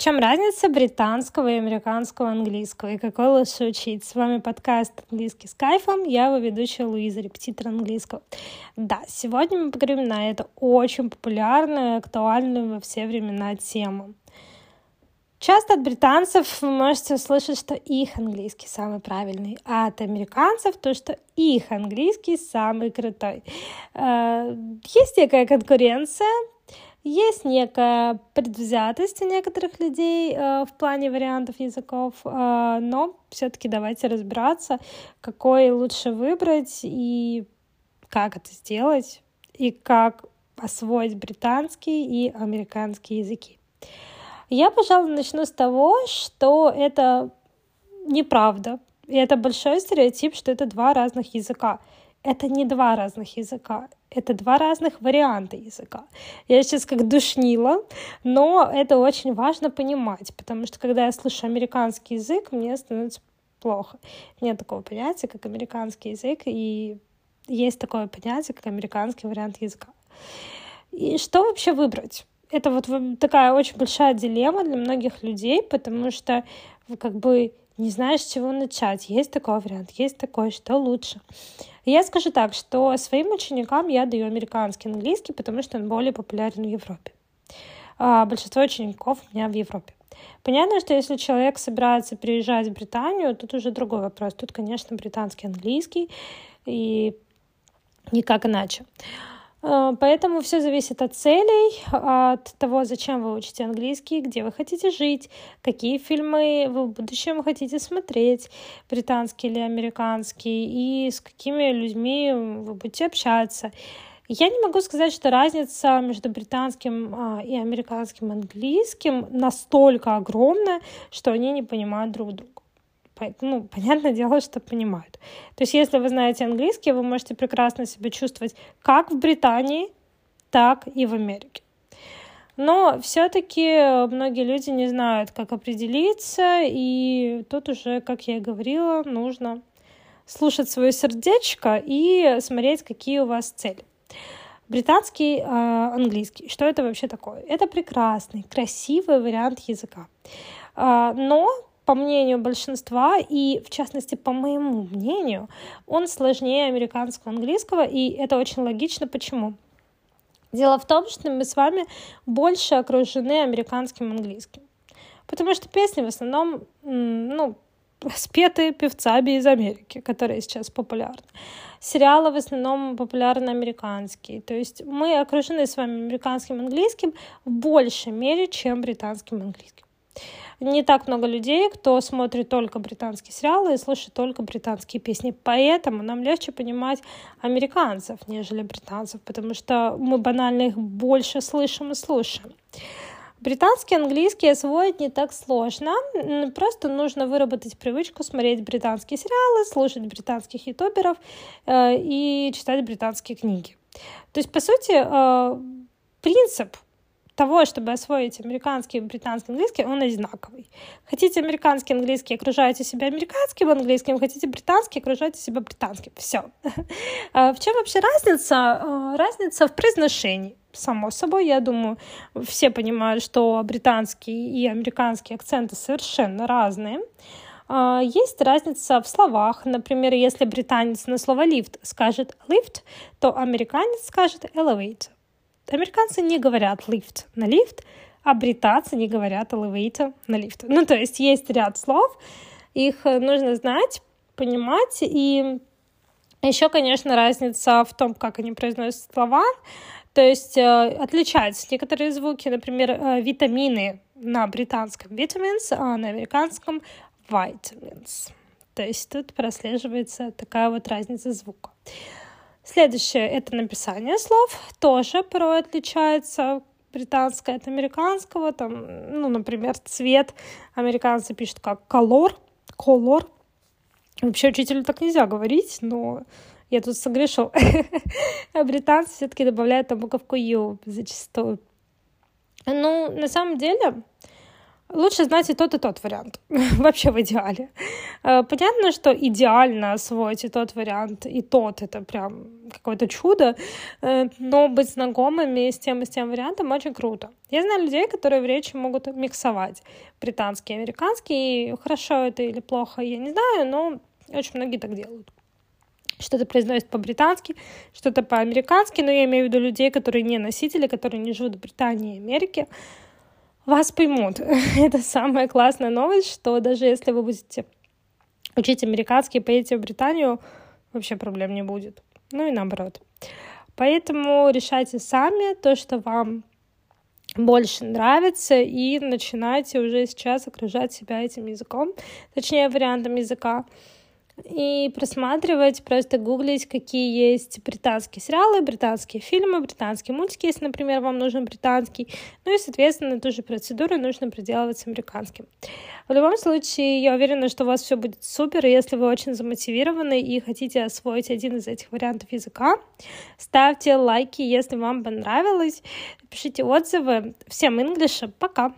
чем разница британского и американского английского, и какой лучше учить? С вами подкаст «Английский с кайфом», я его ведущая Луиза, репетитор английского. Да, сегодня мы поговорим на эту очень популярную, актуальную во все времена тему. Часто от британцев вы можете услышать, что их английский самый правильный, а от американцев то, что их английский самый крутой. Э, есть некая конкуренция, есть некая предвзятость у некоторых людей э, в плане вариантов языков, э, но все-таки давайте разбираться, какой лучше выбрать и как это сделать, и как освоить британский и американский языки. Я, пожалуй, начну с того, что это неправда. И это большой стереотип, что это два разных языка. Это не два разных языка это два разных варианта языка. Я сейчас как душнила, но это очень важно понимать, потому что когда я слышу американский язык, мне становится плохо. Нет такого понятия, как американский язык, и есть такое понятие, как американский вариант языка. И что вообще выбрать? Это вот такая очень большая дилемма для многих людей, потому что как бы не знаешь, с чего начать. Есть такой вариант, есть такой, что лучше. Я скажу так, что своим ученикам я даю американский английский, потому что он более популярен в Европе. А большинство учеников у меня в Европе. Понятно, что если человек собирается приезжать в Британию, тут уже другой вопрос. Тут, конечно, британский английский и никак иначе. Э, поэтому все зависит от целей, от того, зачем вы учите английский, где вы хотите жить, какие фильмы вы в будущем хотите смотреть, британский или американский, и с какими людьми вы будете общаться. Я не могу сказать, что разница между британским а, и американским английским настолько огромная, что они не понимают друг друга ну, понятное дело, что понимают. То есть, если вы знаете английский, вы можете прекрасно себя чувствовать как в Британии, так и в Америке. Но все-таки многие люди не знают, как определиться, и тут уже, как я и говорила, нужно слушать свое сердечко и смотреть, какие у вас цели. Британский э, английский. Что это вообще такое? Это прекрасный, красивый вариант языка. Э, но по мнению большинства, и в частности по моему мнению, он сложнее американского английского, и это очень логично. Почему? Дело в том, что мы с вами больше окружены американским английским. Потому что песни в основном, ну, спеты певцами из Америки, которые сейчас популярны. Сериалы в основном популярны американские. То есть мы окружены с вами американским английским в большей мере, чем британским английским не так много людей, кто смотрит только британские сериалы и слушает только британские песни. Поэтому нам легче понимать американцев, нежели британцев, потому что мы банально их больше слышим и слушаем. Британский английский освоить не так сложно. Просто нужно выработать привычку смотреть британские сериалы, слушать британских ютуберов э, и читать британские книги. То есть, по сути, э, принцип того, чтобы освоить американский британский английский, он одинаковый. Хотите американский английский, окружаете себя американским английским, хотите британский, окружаете себя британским. Все. А в чем вообще разница? А, разница в произношении. Само собой, я думаю, все понимают, что британский и американский акценты совершенно разные. А, есть разница в словах. Например, если британец на слово lift скажет lift, то американец скажет elevator. Американцы не говорят lift на лифт, а британцы не говорят elevator на лифт. Ну, то есть есть ряд слов, их нужно знать, понимать, и еще, конечно, разница в том, как они произносят слова, то есть э, отличаются некоторые звуки, например, э, витамины на британском vitamins, а на американском vitamins. То есть тут прослеживается такая вот разница звука. Следующее — это написание слов. Тоже порой отличается британское от американского. Там, ну, например, цвет. Американцы пишут как color, color. Вообще учителю так нельзя говорить, но я тут согрешу. А британцы все-таки добавляют там буковку U зачастую. Ну, на самом деле, Лучше знать и тот, и тот вариант. Вообще в идеале. Э, понятно, что идеально освоить и тот вариант, и тот — это прям какое-то чудо, э, но быть знакомыми с тем и с тем вариантом очень круто. Я знаю людей, которые в речи могут миксовать британский и американский, и хорошо это или плохо, я не знаю, но очень многие так делают что-то произносит по-британски, что-то по-американски, но я имею в виду людей, которые не носители, которые не живут в Британии и Америке, вас поймут. Это самая классная новость, что даже если вы будете учить американский поедете в Британию, вообще проблем не будет. Ну и наоборот. Поэтому решайте сами то, что вам больше нравится, и начинайте уже сейчас окружать себя этим языком, точнее, вариантом языка и просматривать, просто гуглить, какие есть британские сериалы, британские фильмы, британские мультики, если, например, вам нужен британский. Ну и, соответственно, ту же процедуру нужно проделывать с американским. В любом случае, я уверена, что у вас все будет супер, если вы очень замотивированы и хотите освоить один из этих вариантов языка, ставьте лайки, если вам понравилось, пишите отзывы. Всем English, пока!